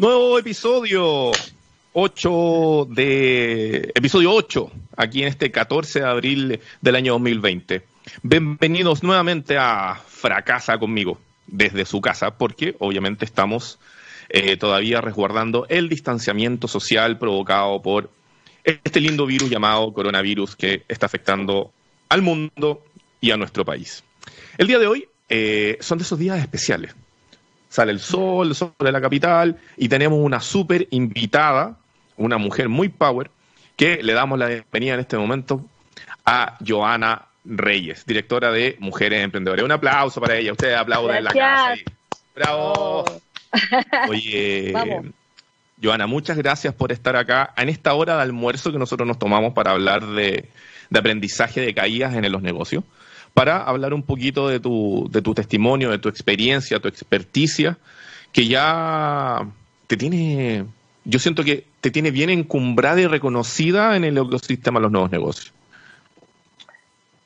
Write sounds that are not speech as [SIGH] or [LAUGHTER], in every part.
Nuevo episodio 8 de episodio 8 aquí en este 14 de abril del año 2020. Bienvenidos nuevamente a Fracasa conmigo desde su casa porque obviamente estamos eh, todavía resguardando el distanciamiento social provocado por este lindo virus llamado coronavirus que está afectando al mundo y a nuestro país. El día de hoy eh, son de esos días especiales. Sale el sol, el sol de la capital, y tenemos una súper invitada, una mujer muy power, que le damos la bienvenida en este momento a Joana Reyes, directora de Mujeres Emprendedoras. Un aplauso para ella. Ustedes aplauden en la casa. ¡Bravo! Oh. Oye, [LAUGHS] Joana, muchas gracias por estar acá en esta hora de almuerzo que nosotros nos tomamos para hablar de, de aprendizaje de caídas en los negocios para hablar un poquito de tu, de tu testimonio, de tu experiencia, tu experticia, que ya te tiene, yo siento que te tiene bien encumbrada y reconocida en el ecosistema de los nuevos negocios.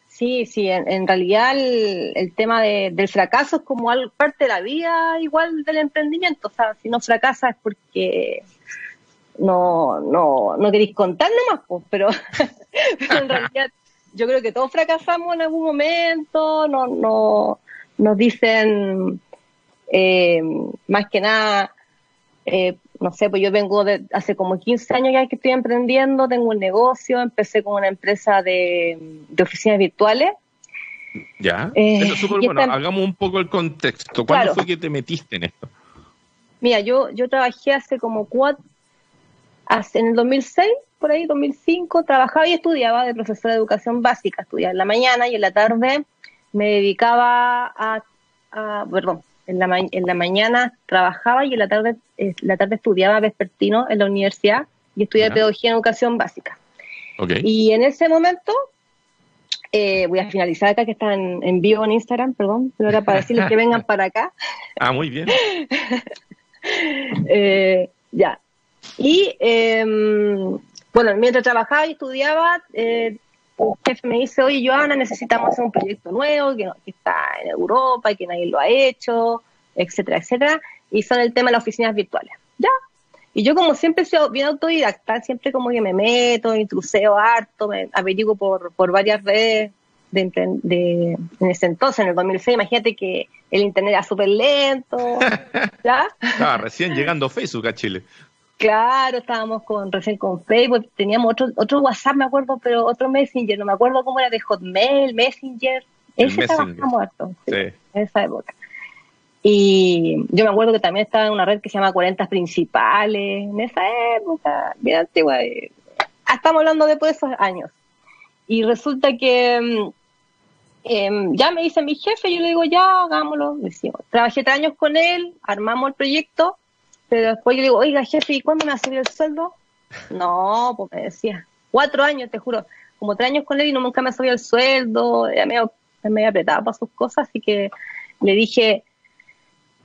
Sí, sí, en, realidad el, tema del fracaso es como algo, parte de la vida igual del emprendimiento. O sea, si no fracasas es porque no, no, no queréis contar nomás, pues, pero [LAUGHS] en realidad yo creo que todos fracasamos en algún momento, no, no, nos dicen eh, más que nada, eh, no sé, pues yo vengo de hace como 15 años ya que estoy emprendiendo, tengo un negocio, empecé con una empresa de, oficinas virtuales. Ya, eh, eso es súper bueno. Hagamos un poco el contexto. ¿Cuándo fue que te metiste en esto? Mira, yo, yo trabajé hace como cuatro, en el 2006 por ahí, 2005, trabajaba y estudiaba de profesora de educación básica, estudiaba en la mañana y en la tarde me dedicaba a, perdón, en la, en la mañana trabajaba y en la tarde, eh, la tarde estudiaba vespertino en la universidad y estudiaba pedagogía en educación básica. Y en ese momento, eh, voy a finalizar acá que está en, vivo en Instagram, perdón, pero era para decirles que vengan para acá. [LAUGHS] Ah, muy bien. [LAUGHS] Eh, ya. Y eh, bueno, mientras trabajaba y estudiaba, eh, el jefe me dice, oye, Joana, necesitamos hacer un proyecto nuevo que, está en Europa y que nadie lo ha hecho, etcétera, etcétera. Y son el tema de las oficinas virtuales. Ya. Y yo como siempre he sido bien autodidacta, siempre como que me meto, intruseo harto, me averiguo por, por varias redes de, de, en ese entonces, en el 2006, imagínate que el internet era súper lento. [LAUGHS] ¿ya? Estaba recién llegando Facebook a Chile. Claro, estábamos con recién con Facebook, teníamos otro, otro WhatsApp, me acuerdo, pero otro Messenger, no me acuerdo cómo era de Hotmail, Messenger, ese estaba muerto, sí, en esa época. Y yo me acuerdo que también estaba en una red que se llama 40 Principales, en esa época, bien antigua, ah, estamos hablando después de esos años. Y resulta que em, ya me dice mi jefe, yo le digo, ya, hagámoslo, decimos. Trabajé tres años con él, armamos el proyecto, pero después yo digo, oiga, jefe, ¿y cuándo me va a subir el sueldo? No, pues me decía, cuatro años, te juro, como tres años con él y nunca me subido el sueldo, ya me, había apretado para sus cosas, así que le dije,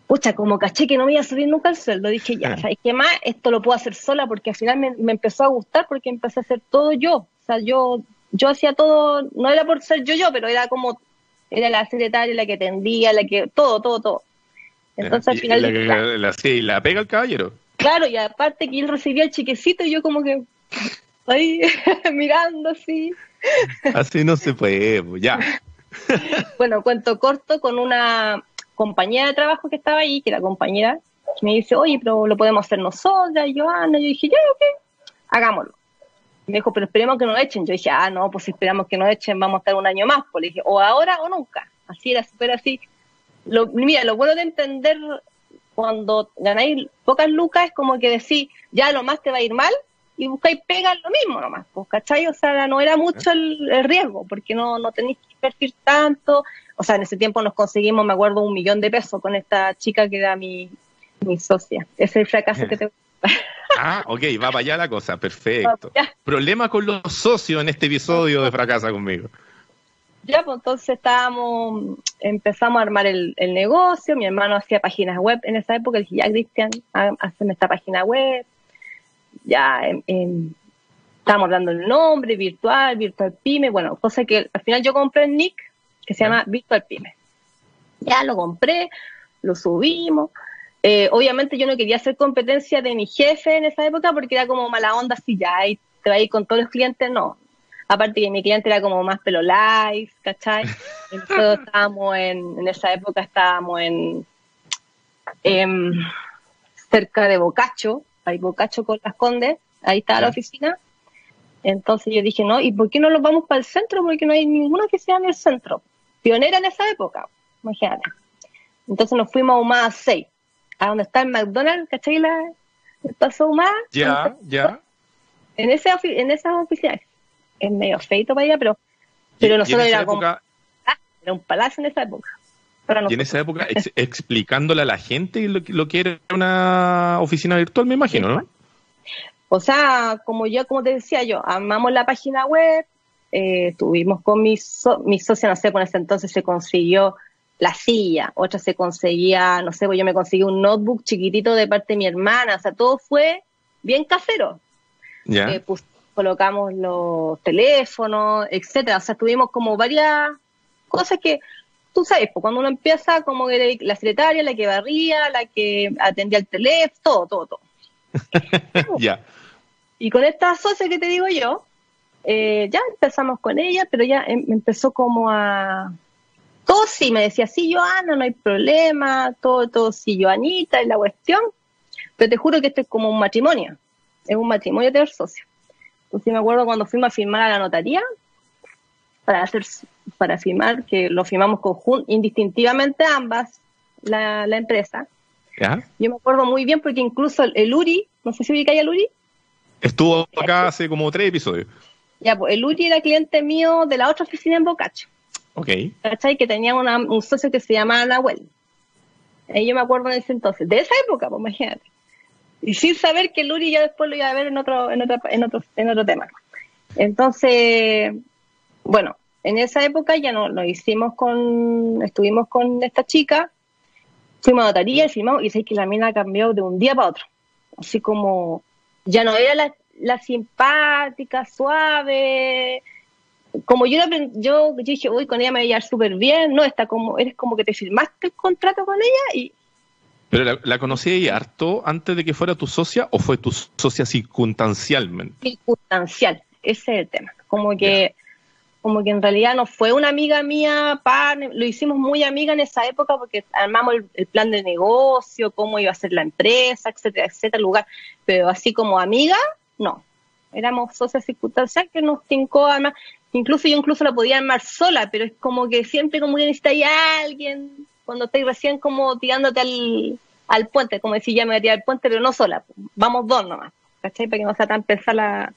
pucha, como caché que no me iba a subir nunca el sueldo, dije, ya, ¿sabes qué más? Esto lo puedo hacer sola porque al final me, me, empezó a gustar porque empecé a hacer todo yo. O sea, yo, yo hacía todo, no era por ser yo yo, pero era como, era la secretaria la que atendía, la que, todo, todo, todo. Entonces al final... La, la, pega el caballero. Claro, y aparte que él recibía el chiquecito y yo como que ahí [LAUGHS] mirando así. Así no se puede, pues, ya. bueno, cuento corto con una compañera de trabajo que estaba ahí, que era compañera, que me dice, oye, pero lo podemos hacer nosotras, Joana. Yo dije, ya, ok, hagámoslo. Me dijo, pero esperemos que nos echen. Yo dije, ah, no, pues si esperamos que nos echen, vamos a estar un año más. Pues le dije, o ahora o nunca. Así era, súper así. Lo, mira, lo bueno de entender cuando ganáis pocas lucas es como que decís, ya lo más te va a ir mal y buscáis pegar lo mismo nomás, pues, ¿cachai? O sea, no era mucho el, riesgo, porque no, no tenéis que invertir tanto. O sea, en ese tiempo nos conseguimos, me acuerdo, un millón de pesos con esta chica que era mi, mi socia. Ese es el fracaso que te... Ah, ok, va para allá la cosa, perfecto. [LAUGHS] Problema con los socios en este episodio de Fracasa conmigo. Ya, pues entonces estábamos, empezamos a armar el, negocio, mi hermano hacía páginas web en esa época, le dije, ya Cristian, hazme esta página web, ya em, em, estábamos dando el nombre, virtual, virtual pyme, bueno, cosa que al final yo compré el nick que se llama virtual pyme. Ya lo compré, lo subimos, eh, obviamente yo no quería hacer competencia de mi jefe en esa época porque era como mala onda, si ya y te va a ir con todos los clientes, no. Aparte que mi cliente era como más pelo live, ¿cachai? [LAUGHS] Nosotros estábamos en, en esa época estábamos en, em, cerca de Bocacho, ahí Bocacho con las Condes, ahí estaba la oficina. Entonces yo dije, no, ¿y por qué no nos vamos para el centro? Porque no hay ninguna oficina en el centro. Pionera en esa época, imagínate. Entonces nos fuimos a Humada 6, a donde está el McDonald's, ¿cachai? La, el paso Humada. Ya, ya. En, ese, en esas oficinas. Es medio feito para allá, pero, pero nosotros era como... Ah, era un palacio en esa época. y en esa época [LAUGHS] explicándole a la gente lo, lo, que era una oficina virtual, me imagino, ¿no? O sea, como yo, como te decía yo, amamos la página web, eh, estuvimos con mi, mi socia, no sé, por ese entonces se consiguió la silla, otra se conseguía, no sé, pues yo me conseguí un notebook chiquitito de parte de mi hermana, o sea, todo fue bien casero. Ya. Eh, pues, colocamos los teléfonos, etcétera, o sea, tuvimos como varias cosas que tú sabes, pues cuando uno empieza como la secretaria, la que barría, la que atendía el teléfono, todo, todo, todo. [LAUGHS] ya. Y con esta socia que te digo yo, eh, ya empezamos con ella, pero ya em, empezó como a todo sí, me decía, sí, Joana, no hay problema, todo, todo sí, Joanita, es la cuestión. Pero te juro que esto es como un matrimonio, es un matrimonio tener socio. Entonces me acuerdo cuando fuimos a firmar a la notaría, para hacer, para firmar, que lo firmamos conjunto, indistintivamente ambas, la, la empresa. Yo me acuerdo muy bien porque incluso el, Uri, no sé si ubica el Uri. Estuvo acá hace como tres episodios. Ya, pues el Uri era cliente mío de la otra oficina en Bocacho. Ok. ¿Cachai? Que tenía un socio que se llamaba Nahuel. Ahí yo me acuerdo en ese entonces, de esa época, pues imagínate. Y sin saber que Luri ya después lo iba a ver en otro, en otro, en otro, en otro tema. Entonces, bueno, en esa época ya no lo hicimos con, estuvimos con esta chica, fuimos a notaría y firmamos, y sé que la mina cambió de un día para otro. Así como, ya no era la, la simpática, suave, como yo, yo, dije, uy, con ella me voy a llevar súper bien, no, está como, eres como que te firmaste el contrato con ella y... ¿Pero la, la conocí ahí harto antes de que fuera tu socia o fue tu socia circunstancialmente? Circunstancial, ese es el tema. Como que, como que en realidad no fue una amiga mía, lo hicimos muy amiga en esa época porque armamos el, el, plan de negocio, cómo iba a ser la empresa, etcétera, etcétera, lugar. Pero así como amiga, no. Éramos socias circunstanciales que nos tincó además Incluso yo incluso la podía armar sola, pero es como que siempre como que necesitáis a alguien cuando estáis recién como tirándote al, al puente, como decir ya me voy a tirar al puente, pero no sola, vamos dos nomás, ¿cachai? Para que no sea tan pesada la...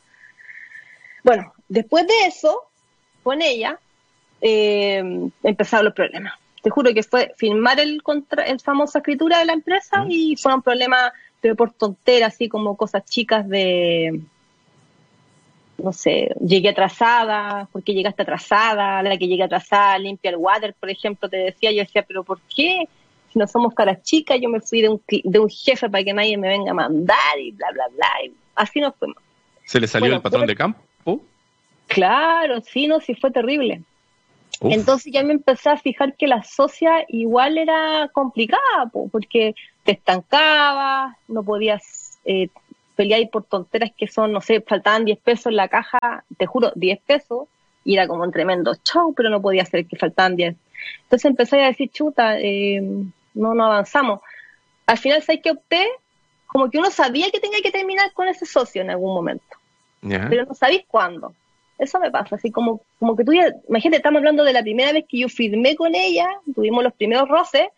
Bueno, después de eso, con ella, eh, empezaron los problemas. Te juro que fue firmar el, contra, el famosa escritura de la empresa y fueron problemas, pero por tonteras, así como cosas chicas de no sé, llegué atrasada, ¿por qué llegaste atrasada? La que llegue atrasada limpia el water, por ejemplo, te decía, yo decía, pero ¿por qué? Si no somos caras chicas, yo me fui de un, de un jefe para que nadie me venga a mandar y bla, bla, bla. Y así nos fuimos. ¿Se le salió el patrón de campo? Claro, sí, no, sí fue terrible. Entonces ya me empecé a fijar que la socia igual era complicada, porque te estancabas, no podías eh, peleáis por tonteras que son, no sé, faltaban 10 pesos en la caja, te juro, 10 pesos, y era como un tremendo show, pero no podía ser que faltaban 10. Entonces empecé a decir, chuta, eh, no, no avanzamos. Al final, ¿sabes que opté? Como que uno sabía que tenía que terminar con ese socio en algún momento, pero no sabéis cuándo. Eso me pasa, así como, como que tú ya, imagínate, estamos hablando de la primera vez que yo firmé con ella, tuvimos los primeros roces,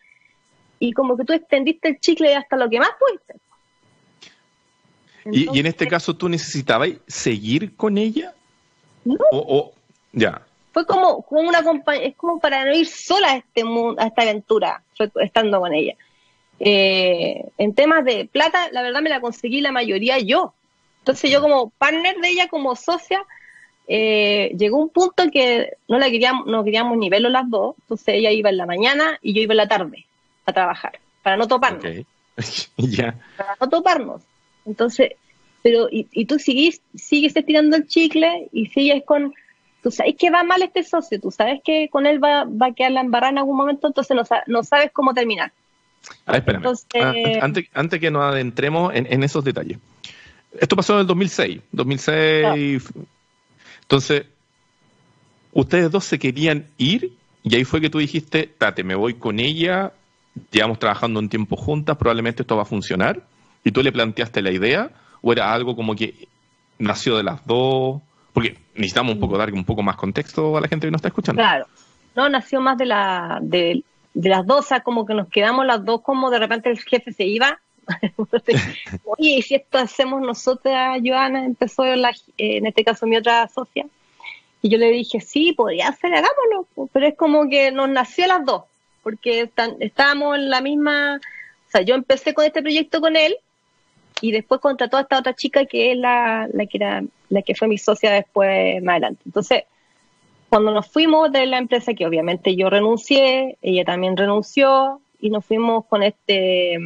y como que tú extendiste el chicle hasta lo que más pudiste y, en este caso, ¿tú necesitabas seguir con ella? No. O, ya. Fue como, como una compañía, es como para no ir sola a, este mundo, a esta aventura, estando con ella. Eh, en temas de plata, la verdad me la conseguí la mayoría yo. Entonces yo como partner de ella, como socia, eh, llegó un punto que no la queríamos, no queríamos ni verlo las dos, entonces ella iba en la mañana y yo iba en la tarde a trabajar, para no toparnos. [LAUGHS] ya. Para no toparnos. Entonces, pero, y, y tú sigues, sigues estirando el chicle y sigues con, tú sabes que va mal este socio, tú sabes que con él va, va a quedar la embarrada en algún momento, entonces no, no sabes cómo terminar. Ah, espérame. Ah, antes, antes, que nos adentremos en, esos detalles. Esto pasó en el 2006. 2006. Entonces, ustedes dos se querían ir y ahí fue que tú dijiste, Tate, me voy con ella, llevamos trabajando un tiempo juntas, probablemente esto va a funcionar. Y tú le planteaste la idea, o era algo como que nació de las dos, porque necesitamos un poco dar un poco más contexto a la gente que nos está escuchando. Claro, no, nació más de, la, de, las dos, o sea, como que nos quedamos las dos, como de repente el jefe se iba. [LAUGHS] Oye, y si esto hacemos nosotras, Joana, empezó en este caso mi otra socia, y yo le dije, sí, podría ser, hagámoslo, pero es como que nos nació las dos, porque estábamos en la misma, o sea, yo empecé con este proyecto con él, y después contrató a esta otra chica que es la, la que era la que fue mi socia después más adelante. Entonces, cuando nos fuimos de la empresa, que obviamente yo renuncié, ella también renunció, y nos fuimos con este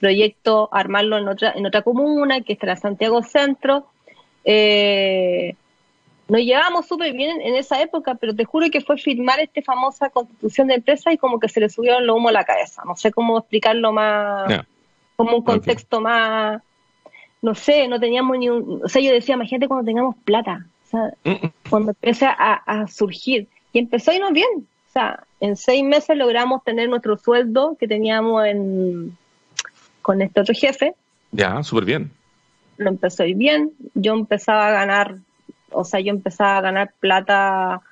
proyecto a armarlo en otra, en otra comuna, que está en Santiago Centro. Eh, nos llevábamos súper bien en, esa época, pero te juro que fue firmar esta famosa constitución de empresa y como que se le subieron lo humo a la cabeza. No sé cómo explicarlo más, como un contexto más, no sé, no teníamos ni un, o sea, yo decía, imagínate cuando tengamos plata, o sea, mm, cuando empiece a, surgir. Y empezó a irnos bien. O sea, en seis meses logramos tener nuestro sueldo que teníamos en, con este otro jefe. Ya, súper bien. Lo empezó a ir bien. Yo empezaba a ganar, o sea, yo empezaba a ganar plata,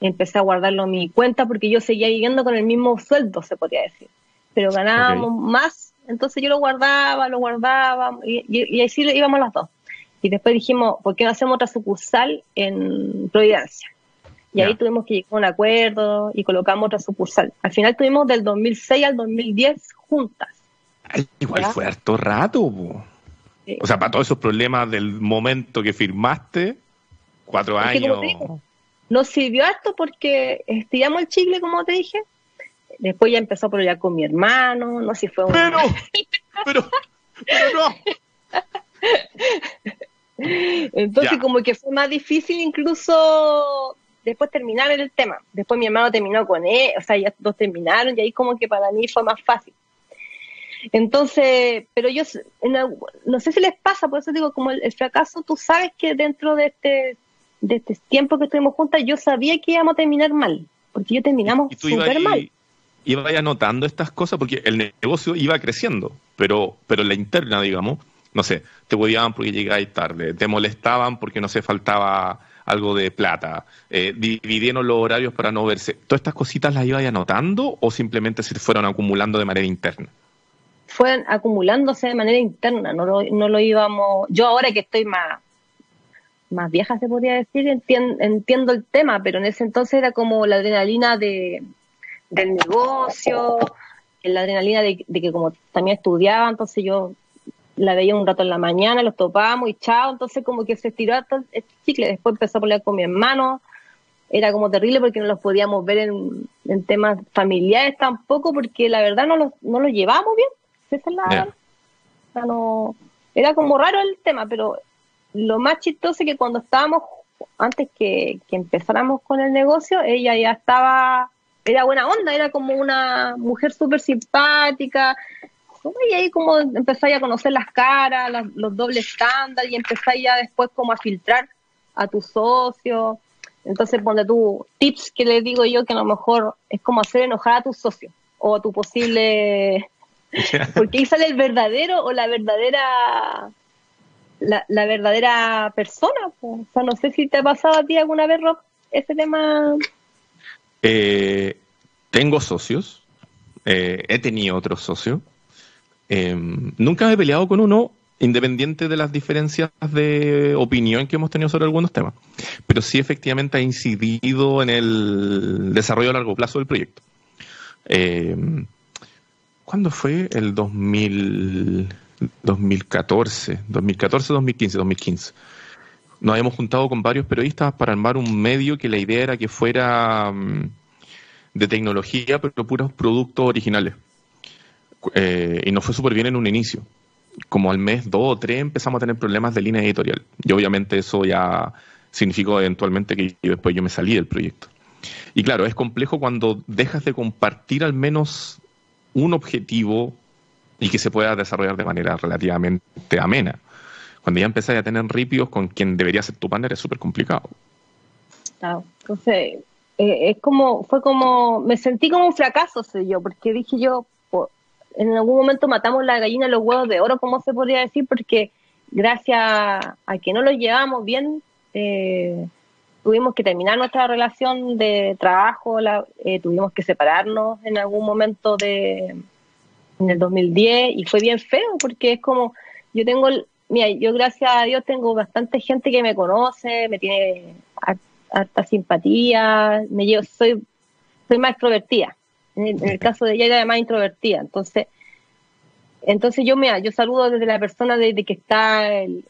empecé a guardarlo en mi cuenta porque yo seguía viviendo con el mismo sueldo, se podría decir. Pero ganábamos más, entonces yo lo guardaba, lo guardaba, y, y, y así íbamos las dos. Y después dijimos, ¿por qué no hacemos otra sucursal en Providencia? Y ahí tuvimos que llegar a un acuerdo y colocamos otra sucursal. Al final tuvimos del 2006 al 2010 juntas. igual fue harto rato, O sea, para todos esos problemas del momento que firmaste, cuatro años. nos sirvió harto porque estiramos el chicle, como te dije. Después ya empezó a pelear con mi hermano, no sé si fue un... Pero, [LAUGHS] pero, pero no. Entonces como que fue más difícil incluso después terminar el tema. Después mi hermano terminó con él, o sea, ya dos terminaron y ahí como que para mí fue más fácil. Entonces, pero yo no sé si les pasa, por eso digo, como el, fracaso, tú sabes que dentro de este, de este tiempo que estuvimos juntas, yo sabía que íbamos a terminar mal, porque yo terminamos súper mal. Iba anotando estas cosas porque el negocio iba creciendo, pero, pero la interna, digamos, no sé, te odiaban porque llegáis tarde, te molestaban porque no se faltaba algo de plata, eh, dividieron los horarios para no verse. ¿Todas estas cositas las ibais anotando o simplemente se fueron acumulando de manera interna? Fueron acumulándose de manera interna, no lo, no lo íbamos. Yo ahora que estoy más, más vieja, se podría decir, entiendo, el tema, pero en ese entonces era como la adrenalina de, del negocio, la adrenalina de, de que como también estudiaba, entonces yo la veía un rato en la mañana, los topábamos y chao, entonces como que se estiró hasta el chicle, después empezó a pelear con mi hermano, era como terrible porque no los podíamos ver en, temas familiares tampoco, porque la verdad no los, no los llevábamos bien, esa es la, no, era como raro el tema, pero lo más chistoso es que cuando estábamos, antes que, que empezáramos con el negocio, ella ya estaba, era buena onda, era como una mujer súper simpática, y ahí como empezáis a conocer las caras, los dobles estándares y empezáis ya después como a filtrar a tus socios. Entonces, ponte tú tips que les digo yo que a lo mejor es como hacer enojar a tus socios o a tu posible... [LAUGHS] Porque ahí sale el verdadero o la verdadera la, verdadera persona. O sea, no sé si te ha pasado a ti alguna vez, Rob, ese tema. Eh, tengo socios, eh, he tenido otros socios, Em, nunca me he peleado con uno independiente de las diferencias de opinión que hemos tenido sobre algunos temas, pero sí efectivamente ha incidido en el desarrollo a largo plazo del proyecto. Em, ¿Cuándo fue? El 2000, 2014, 2014, 2015, 2015. Nos habíamos juntado con varios periodistas para armar un medio que la idea era que fuera mm, de tecnología, pero puros productos originales. Eh, y nos fue súper bien en un inicio. Como al mes dos o tres empezamos a tener problemas de línea editorial. Y obviamente eso ya significó eventualmente que después yo me salí del proyecto. Y claro, es complejo cuando dejas de compartir al menos un objetivo y que se pueda desarrollar de manera relativamente amena. Cuando ya empezáis a tener ripios con quien debería ser tu partner es súper complicado. Claro, entonces eh, es como, fue como, me sentí como un fracaso, sé yo, porque dije yo, en algún momento matamos la gallina los huevos de oro, como se podría decir, porque gracias a que no lo llevamos bien, eh, tuvimos que terminar nuestra relación de trabajo, eh, tuvimos que separarnos en algún momento de en el 2010 y fue bien feo porque es como yo tengo mira yo gracias a Dios tengo bastante gente que me conoce me tiene harta simpatía me llevo soy soy más extrovertida. En el, caso de ella era más introvertida entonces entonces yo mira yo saludo desde la persona desde que está el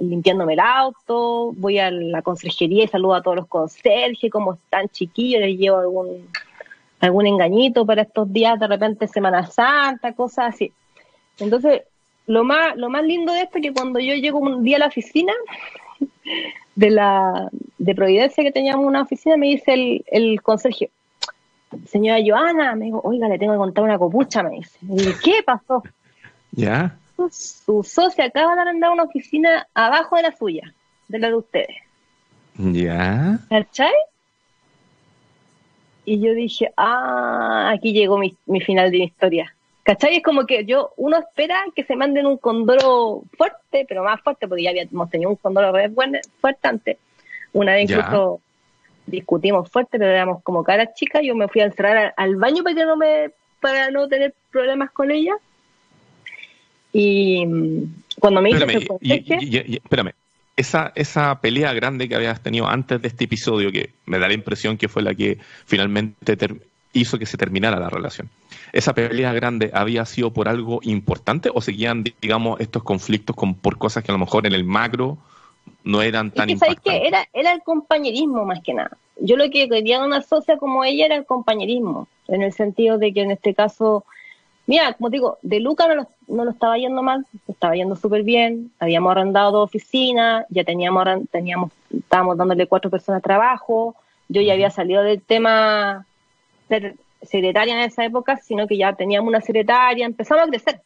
limpiándome el auto, voy a la conserjería y saludo a todos los conserjes, como están chiquillos, les llevo algún, algún engañito para estos días, de repente Semana Santa, cosas así. Entonces, lo más, lo más lindo de esto es que cuando yo llego un día a la oficina de la de Providencia que teníamos una oficina, me dice el, el conserje, señora Joana, me dijo, oiga, le tengo que contar una copucha, me dice. Y ¿qué pasó? Ya su socia acaba de arrendar una oficina abajo de la suya, de la de ustedes. Ya. ¿Cachai? Y yo dije, ah, aquí llegó mi, final de mi historia. ¿Cachai? Es como que yo, uno espera que se manden un condoro fuerte, pero más fuerte, porque ya habíamos tenido un condoro fuerte antes. Una vez incluso discutimos fuerte, pero éramos como caras chicas. Yo me fui a encerrar al, baño para que no me, para no tener problemas con ella. Y mm, cuando me espérame, espérame, esa, esa pelea grande que habías tenido antes de este episodio, que me da la impresión que fue la que finalmente hizo que se terminara la relación. ¿Esa pelea grande había sido por algo importante o seguían, digamos, estos conflictos con, por cosas que a lo mejor en el macro no eran tan importantes? que era, era el compañerismo más que nada. Yo lo que quería una socia como ella era el compañerismo, en el sentido de que en este caso Mira, como digo, de Luca no lo, no lo estaba yendo mal, estaba yendo súper bien, habíamos arrendado dos oficinas, ya teníamos, teníamos, estábamos dándole cuatro personas trabajo, yo ya había salido del tema secretaria en esa época, sino que ya teníamos una secretaria, empezamos a crecer.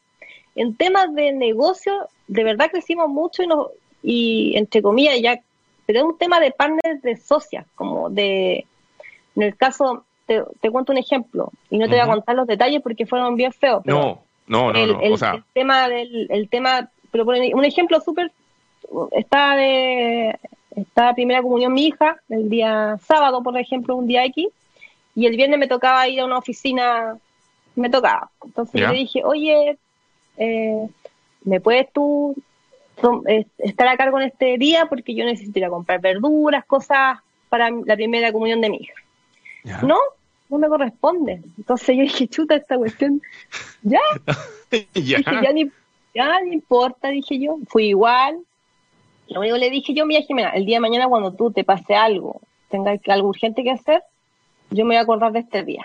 En temas de negocio, de verdad crecimos mucho y, nos, y entre comillas, ya, pero es un tema de partners de socias, como de, en el caso, te, cuento un ejemplo y no te voy a contar los detalles porque fueron bien feos. no, no, no, el, el, tema del el tema, pero un ejemplo súper, está de, está primera comunión mi hija, el día sábado, por ejemplo, un día X, y el viernes me tocaba ir a una oficina, me tocaba. Entonces yo le dije, oye, eh, ¿me puedes tú estar a cargo en este día? Porque yo necesito ir a comprar verduras, cosas para la primera comunión de mi hija. No, no me corresponde. Entonces yo dije, chuta, esta cuestión, [LAUGHS] ya. [LAUGHS] ya. Dije, ya ni, ya ni importa, dije yo. Fui igual. Lo único que le dije yo, mira, Jimena, el día de mañana cuando tú te pase algo, tengas algo urgente que hacer, yo me voy a acordar de este día.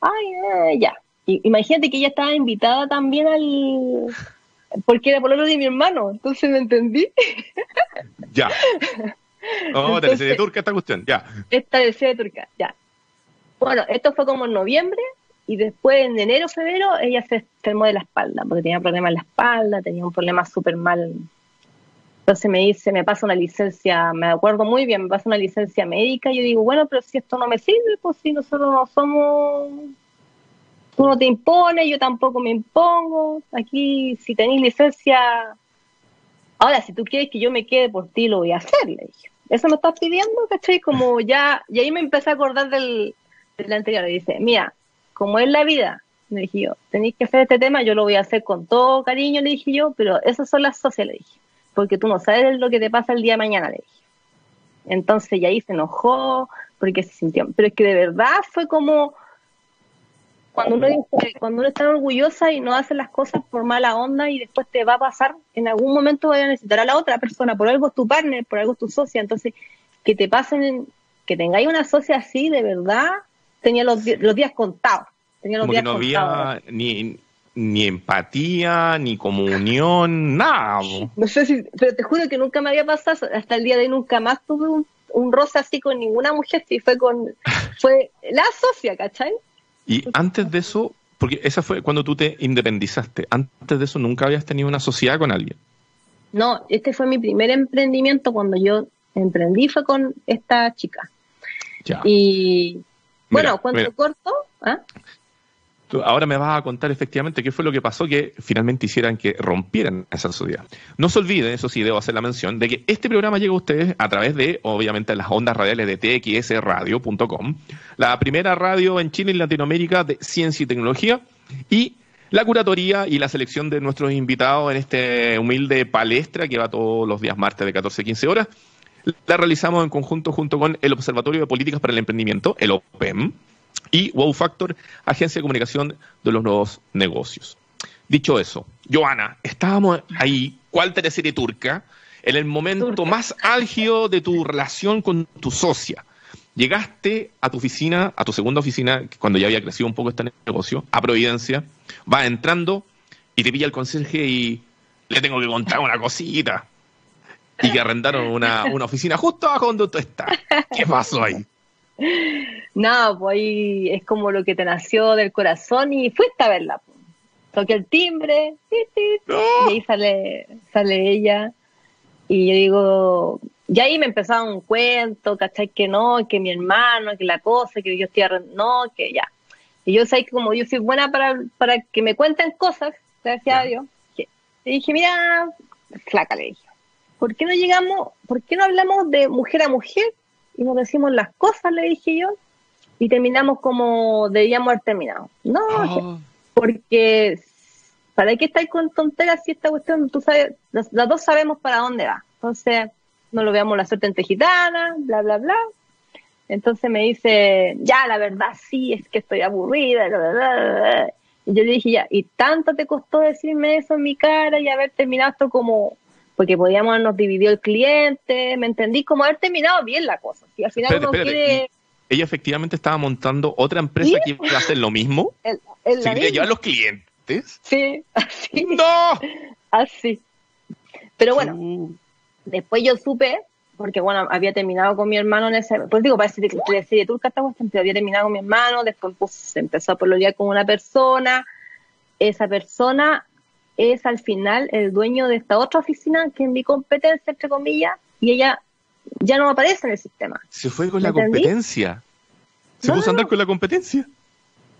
Ay, ya. Y, imagínate que ella estaba invitada también al... Porque era por lo de mi hermano, entonces me entendí. [LAUGHS] ya. [LAUGHS] Oh, de turca esta cuestión, ya. Esta de turca, ya. Bueno, esto fue como en noviembre y después en enero, febrero, ella se enfermó de la espalda porque tenía problemas en la espalda, tenía un problema súper mal. Entonces me dice, me pasa una licencia, me acuerdo muy bien, me pasa una licencia médica y yo digo, bueno, pero si esto no me sirve, pues si nosotros no somos, tú no te impones, yo tampoco me impongo, aquí si tenéis licencia, ahora si tú quieres que yo me quede por ti, lo voy a hacer, le dije. Eso me estás pidiendo, ¿cachai? Como ya, y ahí me empecé a acordar del, la anterior, dice, mira, como es la vida, le dije yo, tenéis que hacer este tema, yo lo voy a hacer con todo cariño, le dije yo, pero esas son las socias, le dije, porque tú no sabes lo que te pasa el día de mañana, le dije. Entonces y ahí se enojó, porque se sintió, pero es que de verdad fue como cuando uno, cuando uno está orgullosa y no hace las cosas por mala onda y después te va a pasar, en algún momento voy a necesitar a la otra persona, por algo es tu partner, por algo es tu socia, entonces que te pasen, que tengáis una socia así, de verdad, tenía los, los días contados. Tenía los Como que no había ni, ni empatía, ni comunión, nada. No sé si, pero te juro que nunca me había pasado, hasta el día de hoy nunca más tuve un, un roce así con ninguna mujer, sí fue con, [LAUGHS] fue la socia, ¿cachai? Y antes de eso, porque esa fue cuando tú te independizaste. Antes de eso nunca habías tenido una sociedad con alguien. No, este fue mi primer emprendimiento cuando yo emprendí fue con esta chica. Ya. Y bueno, cuando corto, ¿ah? Ahora me vas a contar efectivamente qué fue lo que pasó que finalmente hicieran que rompieran esa sociedad. No se olviden, eso sí, debo hacer la mención, de que este programa llega a ustedes a través de, obviamente, las ondas radiales de txsradio.com, la primera radio en Chile y Latinoamérica de ciencia y tecnología, y la curatoría y la selección de nuestros invitados en este humilde palestra que va todos los días martes de 14 a 15 horas. La realizamos en conjunto junto con el Observatorio de Políticas para el Emprendimiento, el OPEM, y Wow Factor, Agencia de Comunicación de los Nuevos Negocios. Dicho eso, Joana, estábamos ahí, ¿cuál teleserie turca? En el momento más álgido de tu relación con tu socia. Llegaste a tu oficina, a tu segunda oficina, cuando ya había crecido un poco este negocio, a Providencia, va entrando y te pilla el conserje y le tengo que contar una cosita. Y que arrendaron una, una oficina justo abajo donde tú estás. ¿Qué pasó ahí? No, pues ahí es como lo que te nació del corazón y fuiste a verla. Toqué el timbre y ahí sale, sale ella. Y yo digo, y ahí me empezaba un cuento, ¿cachai? Que no, que mi hermano, que la cosa, que yo estoy no, que ya. Y yo sé que como yo soy buena para, para que me cuenten cosas, gracias a Dios, y dije, mira, flaca, le dije, ¿por qué no llegamos, por qué no hablamos de mujer a mujer y nos decimos las cosas, le dije yo, y terminamos como debíamos haber terminado. No, ah. porque ¿para qué estáis con tonteras si esta cuestión, tú sabes, las, dos sabemos para dónde va? Entonces, no lo veamos la suerte entre gitanas, bla, bla, bla. Entonces me dice, ya, la verdad sí, es que estoy aburrida, bla, bla, bla. Y yo le dije, ya, ¿y tanto te costó decirme eso en mi cara y haber terminado esto como porque podíamos habernos dividido el cliente, ¿me entendí? Como haber terminado bien la cosa. Y al final uno quiere... Ella efectivamente estaba montando otra empresa que iba a hacer lo mismo. El, el ¿Se quería llevar los clientes? Sí, [LAUGHS] así. ¡No! Así. Pero bueno, después yo supe, porque bueno, había terminado con mi hermano en ese... Pues digo, parece que le decía, estamos había terminado con mi hermano, después pues, se empezó a pololear con una persona. Esa persona es al final el dueño de esta otra oficina que es mi competencia, entre comillas, y ella ya no aparece en el sistema. Se fue con la competencia. Se puso a andar con la competencia.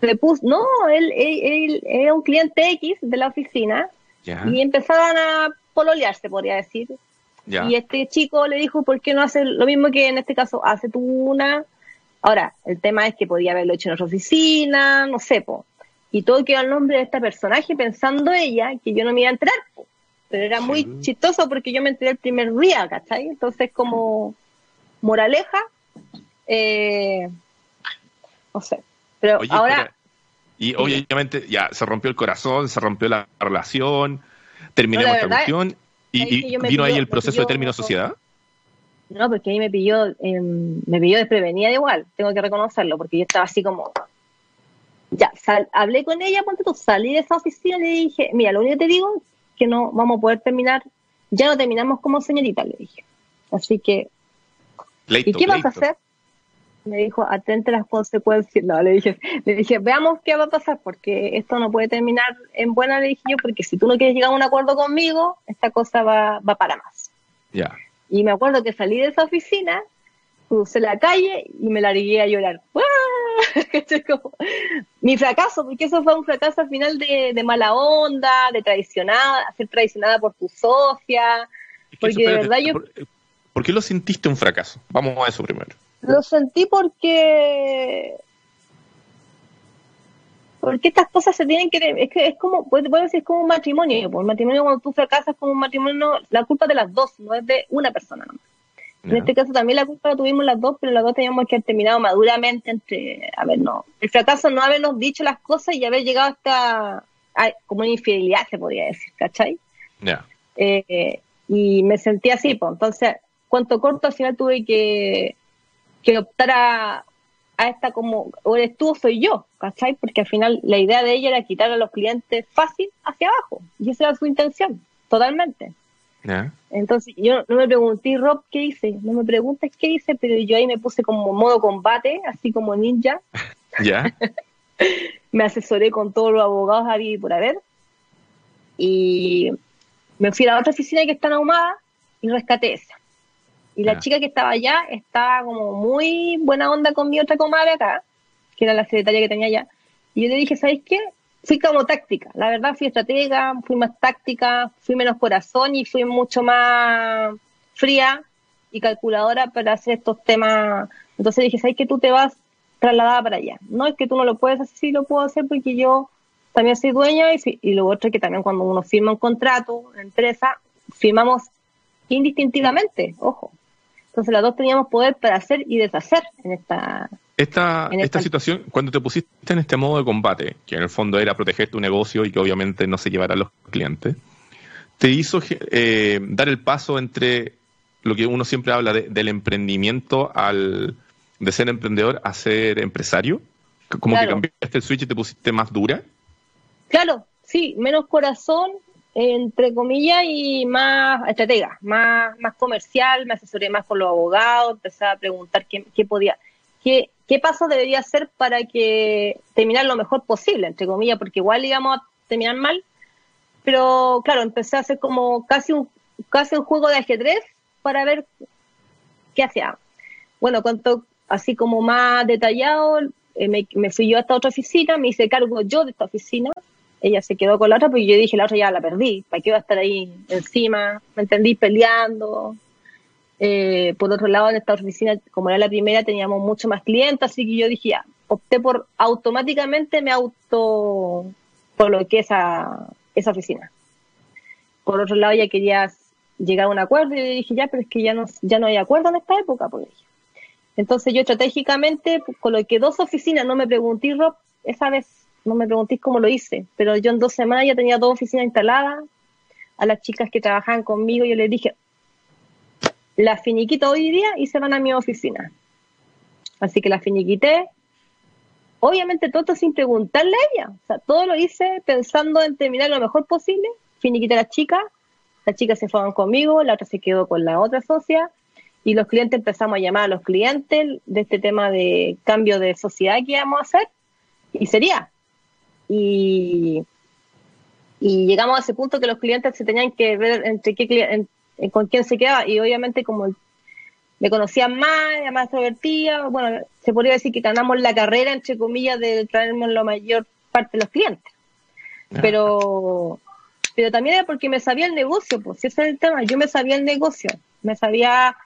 Se puso, no, él, él, era un cliente X de la oficina y empezaban a pololearse, podría decir. Y este chico le dijo, ¿por qué no hace lo mismo que en este caso hace tú una? Ahora, el tema es que podía haberlo hecho en otra oficina, no sé, po y todo quedó al nombre de este personaje pensando ella que yo no me iba a enterar. Pero era muy chistoso porque yo me enteré el primer día, ¿cachai? Entonces como moraleja, eh, no sé. Pero ahora... y obviamente ya se rompió el corazón, se rompió la relación, terminamos la cuestión y, vino ahí el proceso de término sociedad. No, porque ahí me pilló, eh, me pilló desprevenida igual, tengo que reconocerlo, porque yo estaba así como, ya, hablé con ella, ponte tú, salí de esa oficina y le dije, mira, lo único que te digo es que no vamos a poder terminar, ya no terminamos como señorita, le dije. Así que, ¿y qué vas a hacer? Me dijo, atente las consecuencias. No, le dije, le dije, veamos qué va a pasar, porque esto no puede terminar en buena, le dije yo, porque si tú no quieres llegar a un acuerdo conmigo, esta cosa va, va para más. Ya. Y me acuerdo que salí de esa oficina, crucé la calle y me largué a llorar. [LAUGHS] mi fracaso, porque eso fue un fracaso al final de, mala onda, de traicionada, ser traicionada por tu socia. Porque de verdad yo. ¿Por, qué lo sentiste un fracaso? Vamos a eso primero. Lo sentí porque. Porque estas cosas se tienen que. Es que es como. Puedo decir, es como un matrimonio. Por matrimonio, cuando tú fracasas como un matrimonio, la culpa es de las dos, no es de una persona nomás. En este caso también la culpa la tuvimos las dos, pero las dos teníamos que haber terminado maduramente entre, a ver, no, el fracaso no habernos dicho las cosas y haber llegado hasta, como una infidelidad se podría decir, ¿cachai? Ya. Eh, y me sentí así, pues, entonces, cuanto corto al final tuve que, que optar a, a esta como, o eres tú o soy yo, ¿cachai? Porque al final la idea de ella era quitar a los clientes fácil hacia abajo, y esa era su intención, totalmente. Entonces yo no me pregunté, Rob, ¿qué hice? No me preguntes qué hice, pero yo ahí me puse como modo combate, así como ninja. [LAUGHS] Ya. [LAUGHS] me asesoré con todos los abogados había por haber. Y me fui a la otra oficina que está en Ahumada y rescaté esa. Y la chica que estaba allá estaba como muy buena onda con mi otra comadre acá, que era la secretaria que tenía allá. Y yo le dije, ¿sabes qué? Fui como táctica. La verdad, fui estratega, fui más táctica, fui menos corazón y fui mucho más fría y calculadora para hacer estos temas. Entonces dije, ¿sabes qué? Tú te vas trasladada para allá. No es que tú no lo puedes hacer, sí lo puedo hacer porque yo también soy dueña y, y lo otro es que también cuando uno firma un contrato, empresa, firmamos indistintivamente, ojo. Entonces las dos teníamos poder para hacer y deshacer en esta... Esta, esta, situación, cuando te pusiste en este modo de combate, que en el fondo era proteger tu negocio y que obviamente no se llevara a los clientes, te hizo eh, dar el paso entre lo que uno siempre habla del emprendimiento al de ser emprendedor a ser empresario? Como que cambiaste el switch y te pusiste más dura. Claro, sí, menos corazón, entre comillas, y más estratega, más, más comercial, me asesoré más con los abogados, empecé a preguntar qué, qué podía, qué, qué paso debería hacer para que terminar lo mejor posible, entre comillas, porque igual íbamos a terminar mal, pero claro, empecé a hacer como casi un, casi un juego de ajedrez para ver qué hacía. Bueno, cuanto así como más detallado, eh, me, fui yo a esta otra oficina, me hice cargo yo de esta oficina, ella se quedó con la otra, porque yo dije, la otra ya la perdí, ¿para qué iba a estar ahí encima? ¿Me entendí? Peleando. Eh, por otro lado, en esta oficina, como era la primera, teníamos mucho más clientes, así que yo dije, ya, opté por, automáticamente me auto coloqué esa, esa oficina. Por otro lado, ella quería llegar a un acuerdo y yo dije, ya, pero es que ya no, ya no hay acuerdo en esta época, pues Entonces yo estratégicamente coloqué dos oficinas, no me pregunté, Rob, esa vez no me preguntéis cómo lo hice, pero yo en dos semanas ya tenía dos oficinas instaladas. A las chicas que trabajaban conmigo yo les dije, la finiquito hoy día y se van a mi oficina. Así que la finiquité. Obviamente todo esto sin preguntarle a ella. O sea, todo lo hice pensando en terminar lo mejor posible. Finiquité a las chicas. Las chicas se fueron conmigo, la otra se quedó con la otra socia. Y los clientes empezamos a llamar a los clientes de este tema de cambio de sociedad que íbamos a hacer. Y sería, y, y llegamos a ese punto que los clientes se tenían que ver entre qué con quién se quedaba y obviamente como me conocían más, era más extrovertida, bueno, se podría decir que ganamos la carrera, entre comillas, de traernos la mayor parte de los clientes. Ah. Pero, pero también era porque me sabía el negocio, pues ese es el tema, yo me sabía el negocio, me sabía,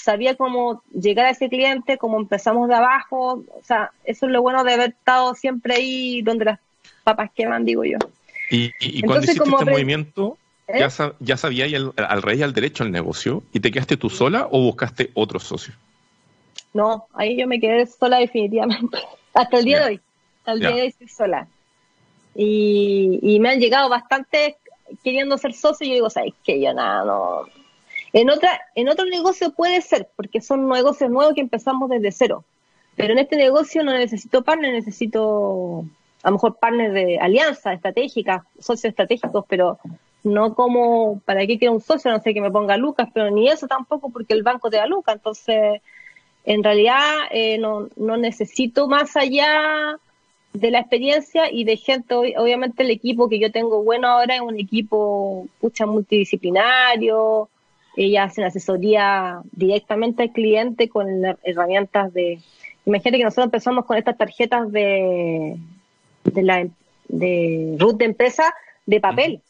sabía cómo llegar a ese cliente, cómo empezamos de abajo, o sea, eso es lo bueno de haber estado siempre ahí donde las papas queman, digo yo. Y, cuando hiciste este movimiento, ¿Eh? ¿ya, ya sabías al, al rey y al derecho al negocio y te quedaste tú sola o buscaste otro socio? No, ahí yo me quedé sola definitivamente. [LAUGHS] Hasta el día de hoy. Hasta el día de hoy estoy sola. Y, me han llegado bastante queriendo ser socio y yo digo, ¿sabes qué? Yo nada, no. En, otra, en otro negocio puede ser, porque son negocios nuevos que empezamos desde cero. Pero en este negocio no necesito partner, necesito a lo mejor partners de alianza estratégica, socios estratégicos, pero no como, ¿para qué quiero un socio? No sé que me ponga Lucas, pero ni eso tampoco porque el banco te da Lucas. Entonces, en realidad eh, no, necesito más allá de la experiencia y de gente, obviamente el equipo que yo tengo bueno ahora es un equipo pucha multidisciplinario, ella hace asesoría directamente al cliente con herramientas de... Imagínate que nosotros empezamos con estas tarjetas de, de la de root de empresa de papel.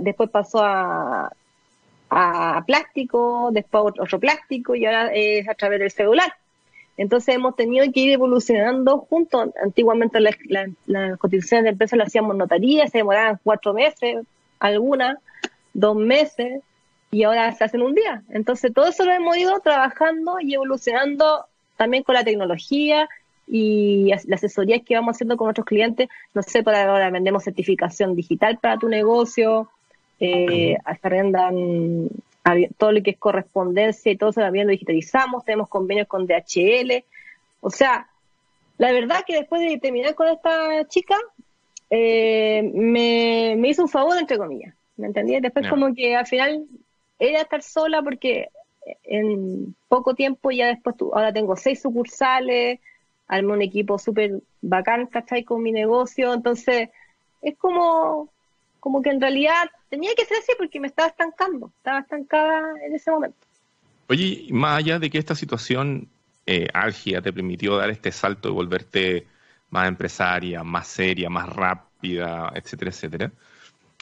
Después pasó a, a plástico, después otro plástico y ahora es a través del celular. Entonces hemos tenido que ir evolucionando juntos. Antiguamente las la, cotizaciones de empresas las hacíamos notarías, se demoraban cuatro meses, algunas, dos meses, y ahora se hacen un día. Entonces todo eso lo hemos ido trabajando y evolucionando también con la tecnología y las asesorías que vamos haciendo con nuestros clientes, no sé, por ahora vendemos certificación digital para tu negocio, eh, arrendan todo lo que es correspondencia y todo eso también lo digitalizamos, tenemos convenios con DHL, o sea, la verdad que después de terminar con esta chica, eh, me, me, hizo un favor, entre comillas, ¿me entendí? Después como que al final era estar sola porque en poco tiempo ya después, ahora tengo seis sucursales, armé un equipo súper bacán, ¿cachai? Con mi negocio, entonces es como, como que en realidad tenía que ser así porque me estaba estancando, estaba estancada en ese momento. Oye, más allá de que esta situación eh, álgida te permitió dar este salto y volverte más empresaria, más seria, más rápida, etcétera, etcétera,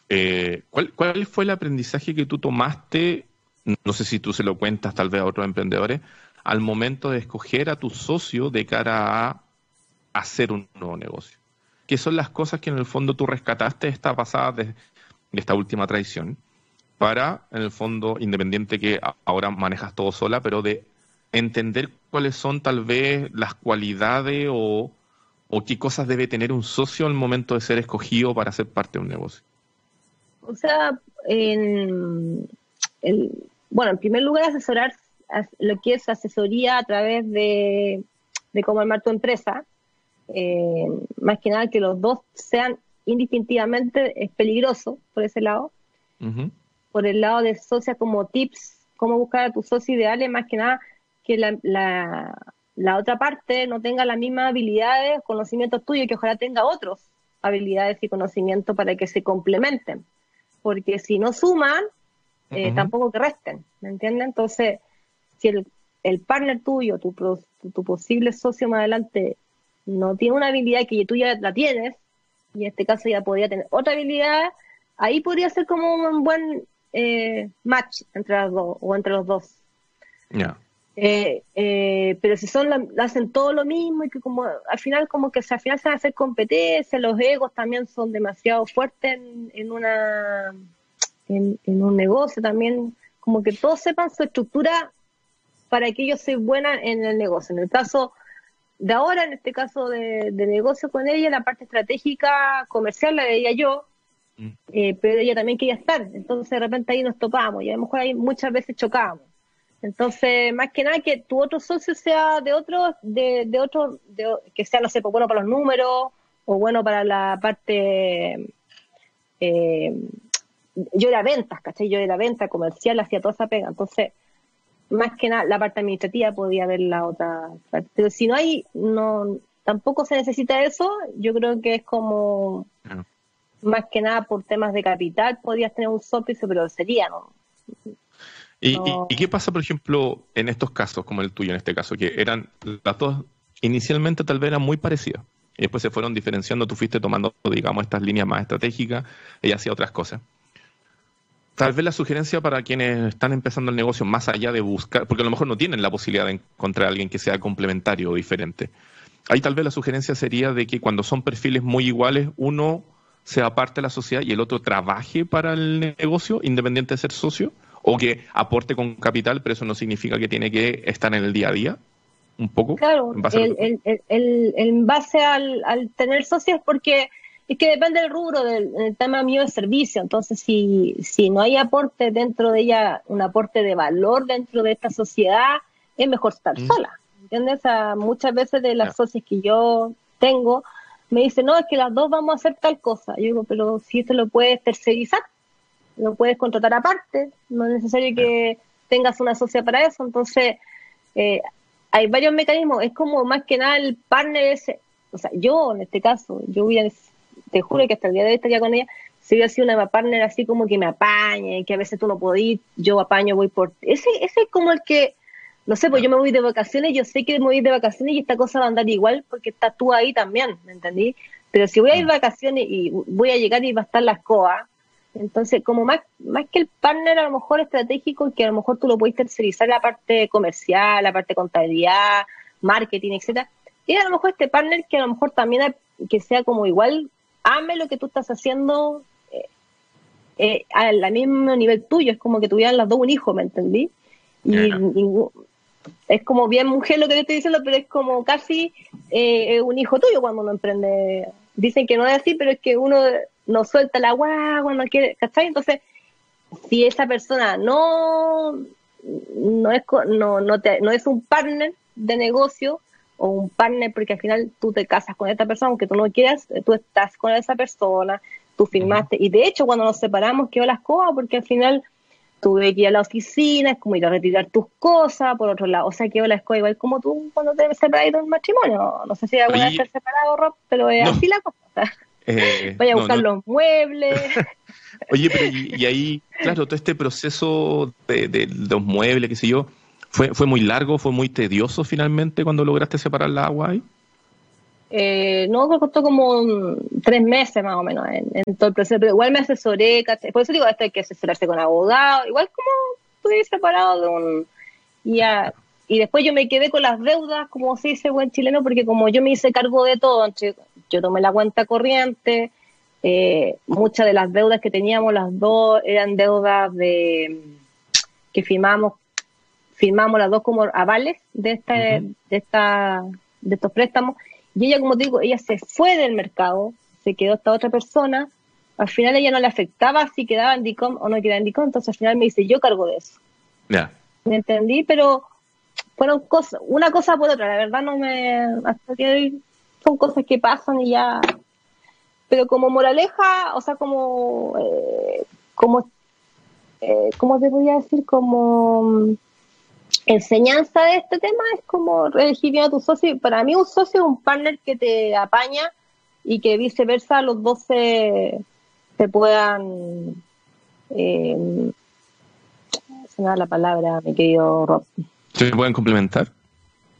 eh, ¿cuál, ¿cuál fue el aprendizaje que tú tomaste? No sé si tú se lo cuentas tal vez a otros emprendedores, al momento de escoger a tu socio de cara a hacer un nuevo negocio. ¿Qué son las cosas que en el fondo tú rescataste esta pasada de, esta última traición para, en el fondo, independiente que ahora manejas todo sola, pero de entender cuáles son tal vez las cualidades o, qué cosas debe tener un socio al momento de ser escogido para ser parte de un negocio? O sea, en, bueno, en primer lugar, asesorar lo que es asesoría a través de, de cómo armar tu empresa. Eh, más que nada que los dos sean indistintivamente es peligroso por ese lado. Por el lado de socios como tips, cómo buscar a tu socio ideal, más que nada que la, la, otra parte no tenga las mismas habilidades, conocimientos tuyos, que ojalá tenga otras habilidades y conocimientos para que se complementen. Porque si no suman, eh, tampoco que resten, ¿me entiendes? Entonces, si el, el partner tuyo, tu, tu, posible socio más adelante, no tiene una habilidad que tú ya la tienes, y en este caso ya podría tener otra habilidad, ahí podría ser como un buen eh, match entre las dos o entre los dos. Eh, eh, pero si son hacen todo lo mismo y que como al final como que se al final se van a hacer competencia, los egos también son demasiado fuertes en, una en, un negocio también, como que todos sepan su estructura para que ellos sean buenas en el negocio. En el caso de ahora, en este caso de, negocio con ella, la parte estratégica comercial la veía yo, mm. eh, pero ella también quería estar. Entonces de repente ahí nos topamos y a lo mejor ahí muchas veces chocábamos. Entonces, más que nada que tu otro socio sea de otro, de, de otro, que sea, no sé, pues bueno para los números o bueno para la parte... Eh, yo era ventas, ¿cachai? Yo era venta comercial, hacía toda esa pega. Entonces, más que nada la parte administrativa podría haber la otra parte. Pero si no hay, no, tampoco se necesita eso, yo creo que es como más que nada por temas de capital podrías tener un socio, pero sería, ¿no? ¿Y, ¿Y, qué pasa, por ejemplo, en estos casos, como el tuyo en este caso, que eran las dos inicialmente tal vez eran muy parecidas y después se fueron diferenciando, tú fuiste tomando, digamos, estas líneas más estratégicas, y hacía otras cosas. Tal vez la sugerencia para quienes están empezando el negocio, más allá de buscar, porque a lo mejor no tienen la posibilidad de encontrar a alguien que sea complementario o diferente. Ahí tal vez la sugerencia sería de que cuando son perfiles muy iguales, uno sea parte de la sociedad y el otro trabaje para el negocio, independiente de ser socio, o que aporte con capital, pero eso no significa que tiene que estar en el día a día. Un poco. Claro, en base, el, el, en base al, al tener socios, porque es que depende del rubro del, tema mío de servicio. Entonces, si, si no hay aporte dentro de ella, un aporte de valor dentro de esta sociedad, es mejor estar mm. sola. ¿Entiendes? muchas veces de las socias que yo tengo, me dicen, no, es que las dos vamos a hacer tal cosa. Yo digo, pero si esto lo puedes tercerizar, lo puedes contratar aparte, no es necesario que tengas una socia para eso. Entonces, eh, hay varios mecanismos. Es como más que nada el partner ese. O sea, yo en este caso, yo voy a te juro que hasta el día de hoy estaría con ella, si hubiera sido una partner así como que me apañe, que a veces tú no podís, yo apaño, voy por... Ese, ese es como el que, no sé, pues yo me voy de vacaciones, yo sé que me voy de vacaciones y esta cosa va a andar igual porque estás tú ahí también, ¿me entendí? Pero si voy a ir de mm. vacaciones y voy a llegar y va a estar las coas, entonces, como más, más que el partner a lo mejor estratégico, que a lo mejor tú lo puedes tercerizar la parte comercial, la parte de contabilidad, marketing, etcétera, y a lo mejor este partner que a lo mejor también que sea como igual ame lo que tú estás haciendo eh, eh, al mismo nivel tuyo, es como que tuvieran las dos un hijo, ¿me entendí? Y, es como bien mujer lo que te estoy diciendo, pero es como casi eh, un hijo tuyo cuando uno emprende. Dicen que no es así, pero es que uno no suelta la guagua, no quiere, ¿cachai? Entonces, si esa persona no, no, es, no, no, te, no es un partner de negocio, o un partner, porque al final tú te casas con esta persona, aunque tú no quieras, tú estás con esa persona, tú firmaste, y de hecho cuando nos separamos quedó las cosas, porque al final tuve que ir a la oficina, es como ir a retirar tus cosas, por otro lado, o sea, que la escuela igual como tú cuando te separas de un matrimonio, no sé si alguna vez te separado, Rob, pero es así la cosa. [LAUGHS] Eh, [LAUGHS] Vaya a buscar los muebles. [LAUGHS] Oye, pero y, ahí, claro, todo este proceso de, los muebles, qué sé yo, ¿fue, ¿fue muy largo, fue muy tedioso finalmente cuando lograste separar la agua ahí? Eh, no, me costó como tres meses más o menos en, todo el proceso, pero igual me asesoré, por eso digo, esto hay que asesorarse con abogado, igual como estuve separado de un... Y, y después yo me quedé con las deudas, como se dice buen chileno, porque como yo me hice cargo de todo, yo tomé la cuenta corriente, eh, muchas de las deudas que teníamos las dos eran deudas de que firmamos firmamos las dos como avales de esta, de esta de estos préstamos y ella, como te digo, ella se fue del mercado, se quedó esta otra persona. Al final ella no le afectaba si quedaba en DICOM o no quedaba en DICOM, entonces al final me dice, yo cargo de eso. Ya. Me entendí, pero fueron cosas, una cosa por otra, la verdad no me, hasta que son cosas que pasan y ya, pero como moraleja, o sea, como, eh, como, eh, ¿cómo te voy a decir? Como enseñanza de este tema es como elegir bien a tu socio. Para mí un socio es un partner que te apaña y que viceversa los dos se, puedan... Eh, se me da la palabra, mi querido Rob. ¿Se pueden complementar?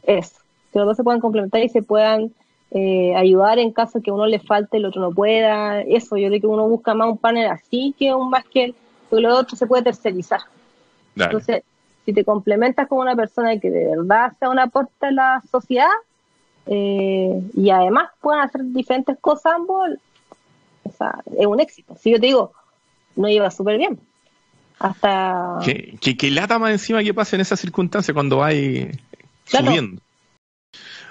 Eso, que los dos se puedan complementar y se puedan eh, ayudar en caso que uno le falte, el otro no pueda. Eso, yo creo que uno busca más un partner así que un más que porque lo otro se puede tercerizar. Entonces, si te complementas con una persona que de verdad sea un aporte a la sociedad eh, y además puedan hacer diferentes cosas ambos, o sea, es un éxito. Si yo te digo, no lleva súper bien. Hasta. ¿Qué, qué, lata más encima que pasa en esas circunstancias cuando hay subiendo.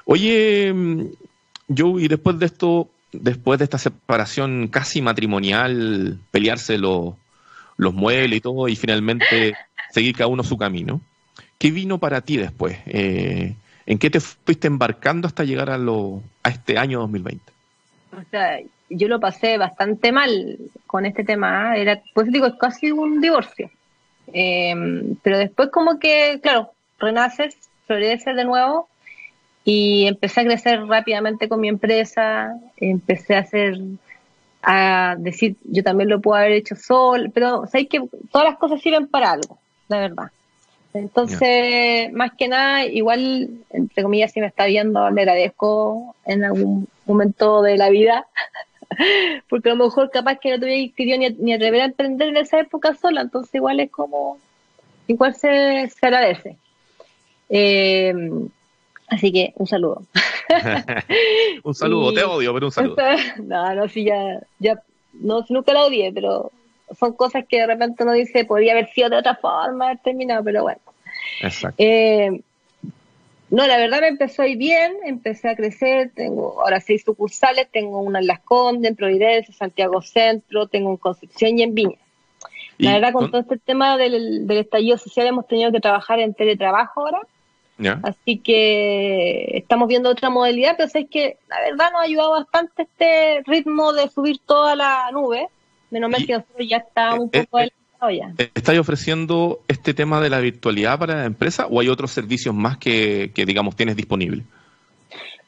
Oye, yo, y después de esto, después de esta separación casi matrimonial, pelearse los, los muebles y todo, y finalmente seguir cada uno su camino. ¿Qué vino para ti después? Eh, ¿En qué te fuiste embarcando hasta llegar a, lo, a este año 2020? O sea, yo lo pasé bastante mal con este tema. ¿eh? Era, pues digo, es casi un divorcio. Em, pero después como que, claro, renaces, floreces de nuevo y empecé a crecer rápidamente con mi empresa, empecé a hacer, a decir, yo también lo puedo haber hecho sol, pero sabéis que todas las cosas sirven para algo la verdad. Entonces, más que nada, igual, entre comillas, si me está viendo, le agradezco en algún momento de la vida, [LAUGHS] porque a lo mejor capaz que no tuviera querido ni, ni atrever a emprender en esa época sola, entonces igual es como, igual se, se agradece. Eh, así que un saludo. [LAUGHS] un saludo, [LAUGHS] te odio, pero un saludo. no, no, sí, ya, ya, no, nunca la odié, pero son cosas que de repente uno dice, podría haber sido de otra forma, haber terminado, pero bueno. Exacto. Eh, no, la verdad me empezó a ir bien, empecé a crecer, tengo ahora seis sucursales, tengo una en Las Condes, en Providencia, Santiago Centro, tengo en Concepción y en Viña. La verdad, con todo este tema del, estallido social hemos tenido que trabajar en teletrabajo ahora. Así que estamos viendo otra modalidad, pero es que la verdad nos ha ayudado bastante este ritmo de subir toda la nube. Menos mal que nosotros ya estábamos un poco eh, ya. Eh, ¿Estáis ofreciendo este tema de la virtualidad para la empresa o hay otros servicios más que, digamos, tienes disponible?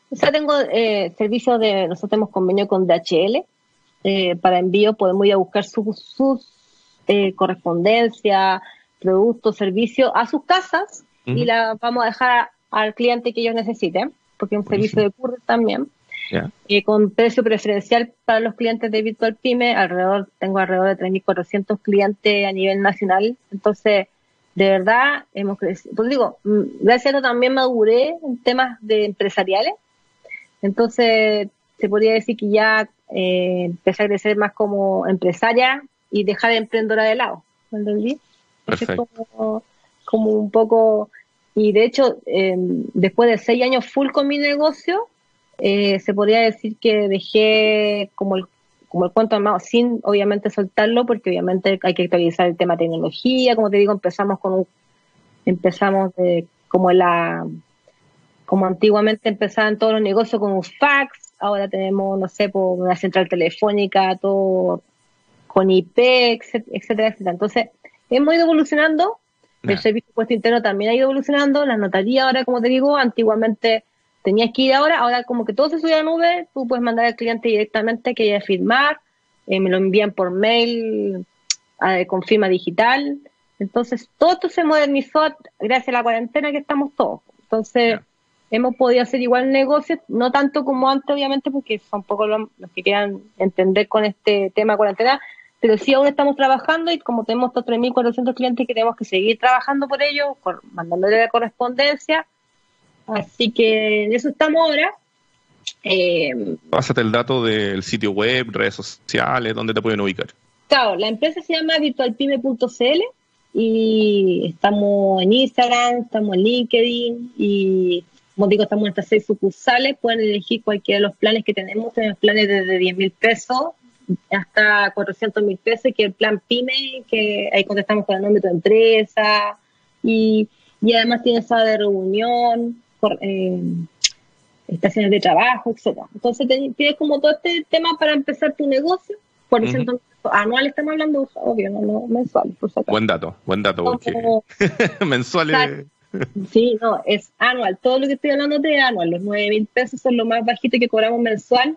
O sea, tengo eh, servicios de, nosotros tenemos convenio con DHL, eh, para envío podemos ir a buscar sus, sus correspondencia, productos, servicios a sus casas y la vamos a dejar al cliente que ellos necesiten, porque es un servicio de courier también. Y con precio preferencial para los clientes de Virtual Pyme, alrededor, tengo alrededor de 3.400 clientes a nivel nacional. Entonces, de verdad, hemos crecido. Pues digo, mm, gracias a eso también maduré en temas de empresariales. Entonces, se podría decir que ya eh, empecé a crecer más como empresaria y dejar de emprendedora de lado. ¿Me entendí? Perfecto. Como, como, un poco. Y de hecho, eh, después de seis años full con mi negocio, eh, se podría decir que dejé como el, como el cuento armado sin obviamente soltarlo, porque obviamente hay que actualizar el tema de tecnología, como te digo, empezamos con un, empezamos de, como la, como antiguamente empezaban todos los negocios con un fax, ahora tenemos, no sé, por una central telefónica, todo con IP, etcétera, etcétera. Entonces, hemos ido evolucionando. El servicio de puesto interno también ha ido evolucionando. La notaría ahora, como te digo, antiguamente tenías que ir ahora, ahora como que todo se sube a nube, tú puedes mandar al cliente directamente que haya firmar, eh, me lo envían por mail eh, con firma digital. Entonces, todo esto se modernizó gracias a la cuarentena que estamos todos. Entonces, hemos podido hacer igual negocios, no tanto como antes, obviamente, porque son poco los, que quieran entender con este tema de cuarentena, pero sí aún estamos trabajando y como tenemos estos 3.400 clientes que tenemos que seguir trabajando por ellos, mandándole la correspondencia. Así que en eso estamos ahora. Eh, Pásate el dato del sitio web, redes sociales, donde te pueden ubicar. Claro, la empresa se llama virtualpyme.cl y estamos en Instagram, estamos en LinkedIn y como digo, estamos en estas seis sucursales, pueden elegir cualquiera de los planes que tenemos, tenemos planes desde 10 mil pesos hasta 400 mil pesos, que el plan PYME, que ahí contestamos con el nombre de tu empresa, y, y además tiene sala de reunión, eh, estaciones de trabajo, etcétera. Entonces tienes como todo este tema para empezar tu negocio, por ejemplo, anual estamos hablando, obvio, no, no mensual, por supuesto. Buen dato, buen dato, porque [LAUGHS] mensuales... Sí, no, es anual. Todo lo que estoy hablando de anual. Los 9 mil pesos son lo más bajito que cobramos mensual.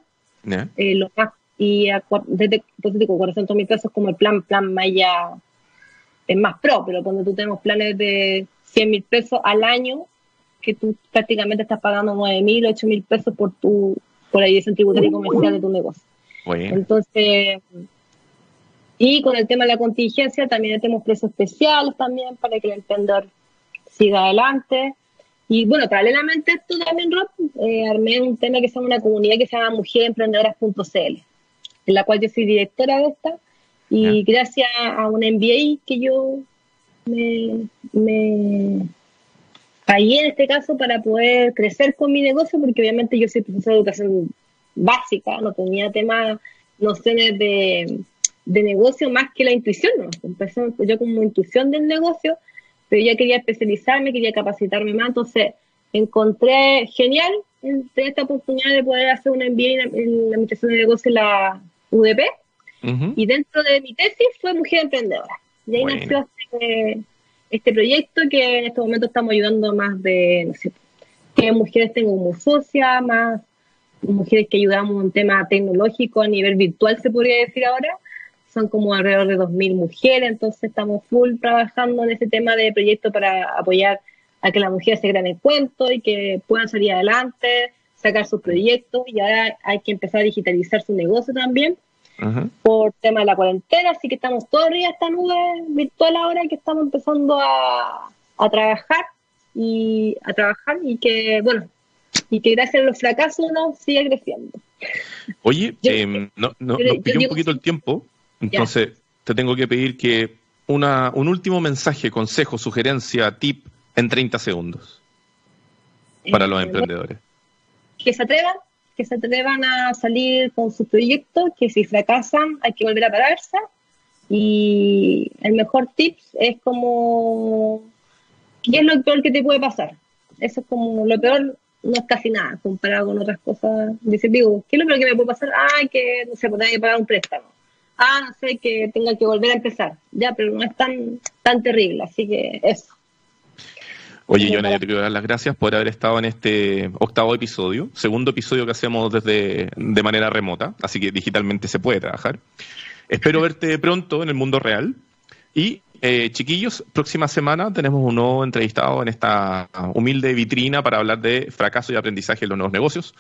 Eh, lo más, y desde, pues, 400 mil pesos como el plan, plan Maya es más pro, pero cuando tú tenemos planes de 100 mil pesos al año, que tú prácticamente estás pagando 9 mil, 8 mil pesos por tu por la dirección tributaria y comercial de tu negocio. Entonces, y con el tema de la contingencia también tenemos precios especiales también para que el emprendedor siga adelante. Y bueno, paralelamente a esto también, Rob, eh, armé un tema que se llama una comunidad que se llama mujeremprendedoras.cl, en la cual yo soy directora de esta. Y gracias a un MBA que yo me, me ahí en este caso para poder crecer con mi negocio, porque obviamente yo soy profesora de educación básica, no tenía temas, nociones de, de negocio más que la intuición, ¿no? Empecé yo como intuición del negocio, pero ya quería especializarme, quería capacitarme más, entonces encontré genial esta oportunidad de poder hacer una MBA en, la administración de negocio en la UDP, y dentro de mi tesis fue Mujer Emprendedora. Y ahí nació este, este, proyecto que en este momento estamos ayudando más de, no sé, que mujeres tengo como socia, más mujeres que ayudamos en tema tecnológico a nivel virtual, se podría decir ahora, son como alrededor de 2.000 mujeres, entonces estamos full trabajando en ese tema de proyecto para apoyar a que las mujeres se crean el cuento y que puedan salir adelante, sacar sus proyectos y ahora hay que empezar a digitalizar su negocio también por tema de la cuarentena, así que estamos todavía esta nube virtual ahora que estamos empezando a, a trabajar y a trabajar y que, bueno, y que gracias a los fracasos uno sigue creciendo. Oye, eh, no, no, nos pilló un poquito el tiempo, entonces, te tengo que pedir que una, un último mensaje, consejo, sugerencia, tip en 30 segundos para los eh, emprendedores. Que se atrevan, que se atrevan a salir con su proyecto, que si fracasan hay que volver a pararse. Y el mejor tip es como, ¿qué es lo peor que te puede pasar? Eso es como lo peor, no es casi nada comparado con otras cosas. Dice, digo, ¿qué es lo peor que me puede pasar? Ah, que no se puede pagar un préstamo ah, no sé, que tenga que volver a empezar. Ya, pero no es tan, tan terrible, así que eso. Oye, yo te quiero dar las gracias por haber estado en este octavo episodio, segundo episodio que hacemos desde de manera remota, así que digitalmente se puede trabajar. Espero verte pronto en el mundo real. Y eh, chiquillos, próxima semana tenemos un nuevo entrevistado en esta humilde vitrina para hablar de fracaso y aprendizaje en los nuevos negocios.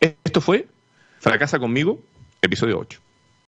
Esto fue Fracasa conmigo, episodio 8.